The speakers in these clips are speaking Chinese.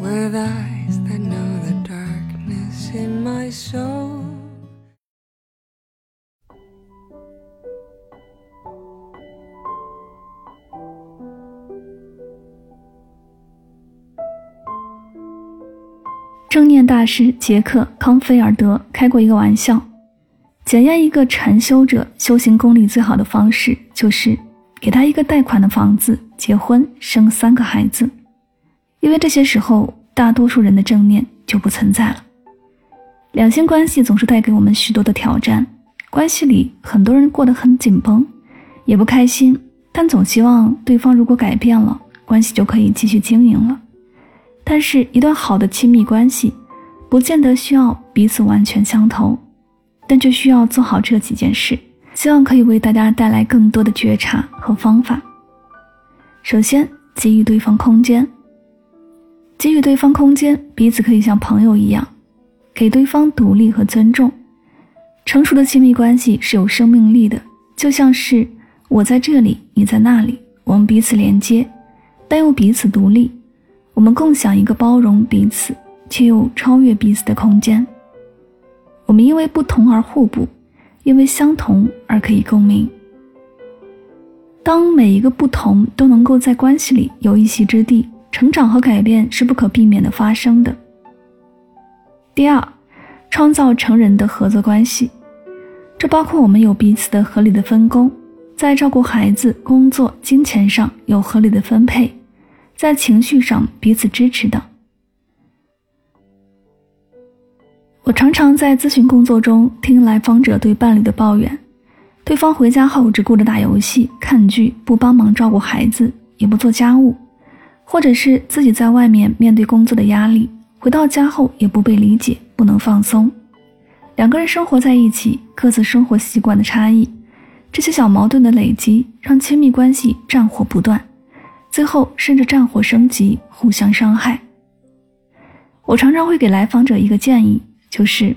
With eyes that know the darkness in my soul. 正念大师杰克康菲尔德开过一个玩笑检验一个禅修者修行功力最好的方式就是给他一个贷款的房子结婚生三个孩子。因为这些时候大多数人的正念就不存在了。两性关系总是带给我们许多的挑战，关系里很多人过得很紧绷，也不开心，但总希望对方如果改变了，关系就可以继续经营了。但是，一段好的亲密关系，不见得需要彼此完全相投，但却需要做好这几件事。希望可以为大家带来更多的觉察和方法。首先，给予对方空间。给予对方空间，彼此可以像朋友一样，给对方独立和尊重。成熟的亲密关系是有生命力的，就像是我在这里，你在那里，我们彼此连接，但又彼此独立。我们共享一个包容彼此却又超越彼此的空间。我们因为不同而互补，因为相同而可以共鸣。当每一个不同都能够在关系里有一席之地。成长和改变是不可避免的发生的。第二，创造成人的合作关系，这包括我们有彼此的合理的分工，在照顾孩子、工作、金钱上有合理的分配，在情绪上彼此支持等。我常常在咨询工作中听来访者对伴侣的抱怨：对方回家后只顾着打游戏、看剧，不帮忙照顾孩子，也不做家务。或者是自己在外面面对工作的压力，回到家后也不被理解，不能放松。两个人生活在一起，各自生活习惯的差异，这些小矛盾的累积，让亲密关系战火不断，最后甚至战火升级，互相伤害。我常常会给来访者一个建议，就是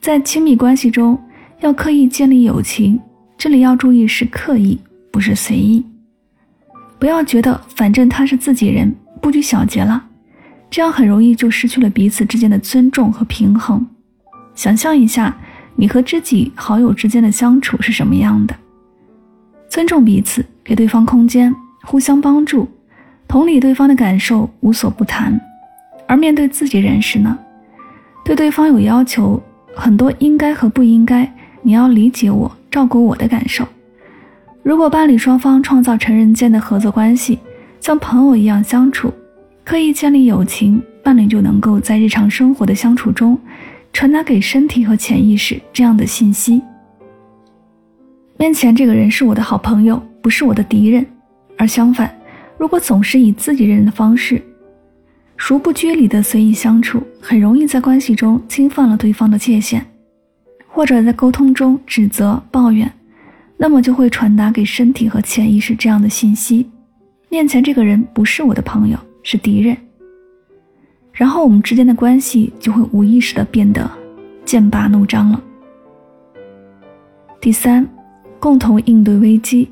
在亲密关系中要刻意建立友情，这里要注意是刻意，不是随意。不要觉得反正他是自己人，不拘小节了，这样很容易就失去了彼此之间的尊重和平衡。想象一下，你和知己好友之间的相处是什么样的？尊重彼此，给对方空间，互相帮助，同理对方的感受，无所不谈。而面对自己人时呢？对对方有要求，很多应该和不应该，你要理解我，照顾我的感受。如果伴侣双方创造成人间的合作关系，像朋友一样相处，刻意建立友情，伴侣就能够在日常生活的相处中，传达给身体和潜意识这样的信息：面前这个人是我的好朋友，不是我的敌人。而相反，如果总是以自己人的方式，熟不拘礼的随意相处，很容易在关系中侵犯了对方的界限，或者在沟通中指责、抱怨。那么就会传达给身体和潜意识这样的信息：面前这个人不是我的朋友，是敌人。然后我们之间的关系就会无意识的变得剑拔弩张了。第三，共同应对危机，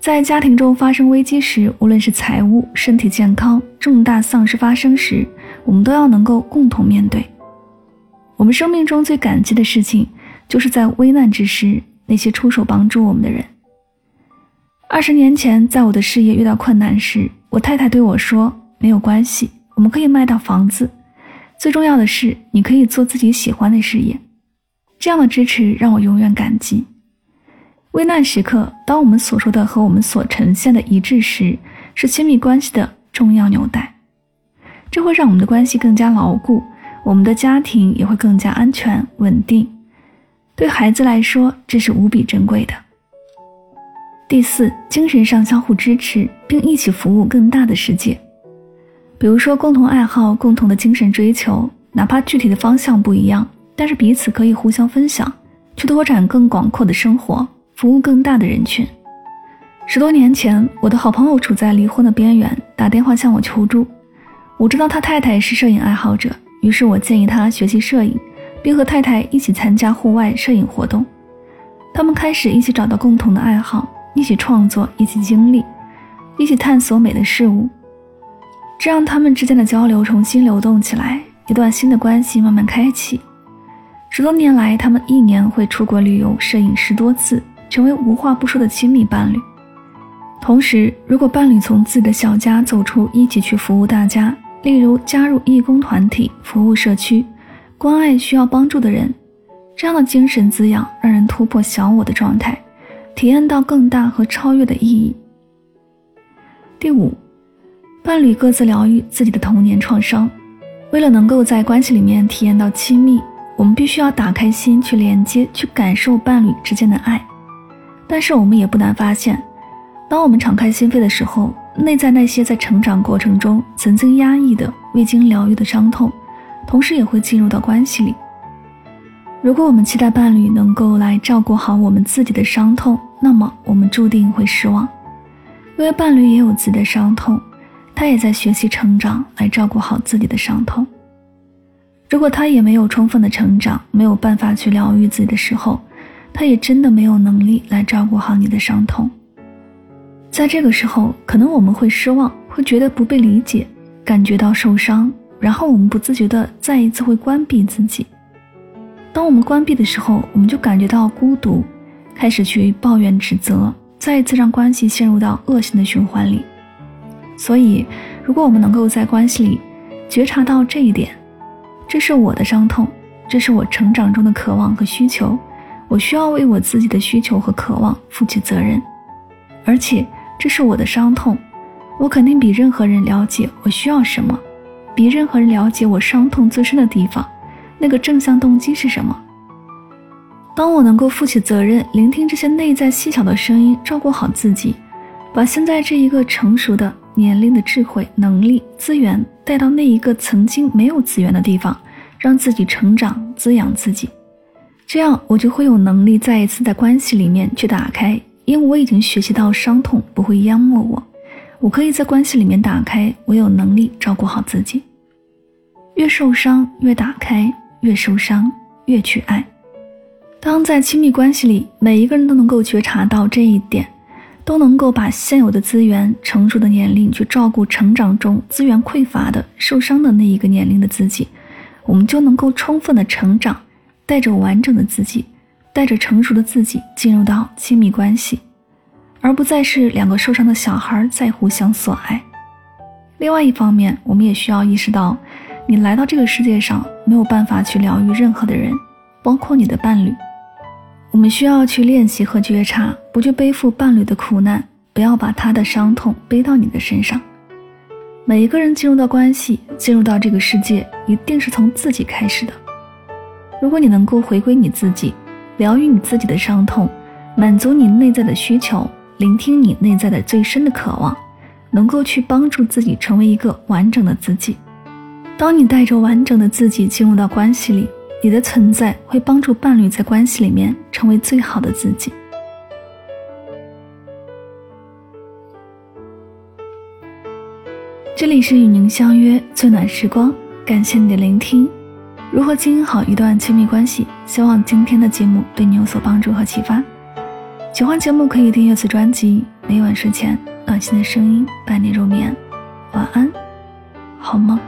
在家庭中发生危机时，无论是财务、身体健康、重大丧失发生时，我们都要能够共同面对。我们生命中最感激的事情，就是在危难之时。那些出手帮助我们的人。二十年前，在我的事业遇到困难时，我太太对我说：“没有关系，我们可以卖掉房子。最重要的是，你可以做自己喜欢的事业。”这样的支持让我永远感激。危难时刻，当我们所说的和我们所呈现的一致时，是亲密关系的重要纽带。这会让我们的关系更加牢固，我们的家庭也会更加安全稳定。对孩子来说，这是无比珍贵的。第四，精神上相互支持，并一起服务更大的世界。比如说共同爱好、共同的精神追求，哪怕具体的方向不一样，但是彼此可以互相分享，去拓展更广阔的生活，服务更大的人群。十多年前，我的好朋友处在离婚的边缘，打电话向我求助。我知道他太太是摄影爱好者，于是我建议他学习摄影，并和太太一起参加户外摄影活动。他们开始一起找到共同的爱好，一起创作，一起经历，一起探索美的事物，这让他们之间的交流重新流动起来，一段新的关系慢慢开启。十多年来，他们一年会出国旅游、摄影十多次，成为无话不说的亲密伴侣。同时，如果伴侣从自己的小家走出，一起去服务大家，例如加入义工团体，服务社区，关爱需要帮助的人，这样的精神滋养让人突破小我的状态，体验到更大和超越的意义。第五，伴侣各自疗愈自己的童年创伤。为了能够在关系里面体验到亲密，我们必须要打开心去连接，去感受伴侣之间的爱。但是我们也不难发现。当我们敞开心扉的时候，内在那些在成长过程中曾经压抑的、未经疗愈的伤痛，同时也会进入到关系里。如果我们期待伴侣能够来照顾好我们自己的伤痛，那么我们注定会失望，因为伴侣也有自己的伤痛，他也在学习成长来照顾好自己的伤痛。如果他也没有充分的成长，没有办法去疗愈自己的时候，他也真的没有能力来照顾好你的伤痛。在这个时候，可能我们会失望，会觉得不被理解，感觉到受伤，然后我们不自觉的再一次会关闭自己。当我们关闭的时候，我们就感觉到孤独，开始去抱怨指责，再一次让关系陷入到恶性的循环里。所以，如果我们能够在关系里觉察到这一点，这是我的伤痛，这是我成长中的渴望和需求，我需要为我自己的需求和渴望负起责任，而且。这是我的伤痛，我肯定比任何人了解我需要什么，比任何人了解我伤痛最深的地方，那个正向动机是什么。当我能够负起责任，聆听这些内在细小的声音，照顾好自己，把现在这一个成熟的年龄的智慧、能力、资源带到那一个曾经没有资源的地方，让自己成长、滋养自己，这样我就会有能力再一次在关系里面去打开。因为我已经学习到伤痛不会淹没我，我可以在关系里面打开，我有能力照顾好自己。越受伤越打开，越受伤越去爱。当在亲密关系里，每一个人都能够觉察到这一点，都能够把现有的资源、成熟的年龄去照顾成长中资源匮乏的、受伤的那一个年龄的自己，我们就能够充分的成长，带着完整的自己。带着成熟的自己进入到亲密关系，而不再是两个受伤的小孩在互相索爱。另外一方面，我们也需要意识到，你来到这个世界上没有办法去疗愈任何的人，包括你的伴侣。我们需要去练习和觉察，不去背负伴侣的苦难，不要把他的伤痛背到你的身上。每一个人进入到关系，进入到这个世界，一定是从自己开始的。如果你能够回归你自己。疗愈你自己的伤痛，满足你内在的需求，聆听你内在的最深的渴望，能够去帮助自己成为一个完整的自己。当你带着完整的自己进入到关系里，你的存在会帮助伴侣在关系里面成为最好的自己。这里是与您相约最暖时光，感谢你的聆听。如何经营好一段亲密关系？希望今天的节目对你有所帮助和启发。喜欢节目可以订阅此专辑，每晚睡前暖心的声音伴你入眠。晚安，好梦。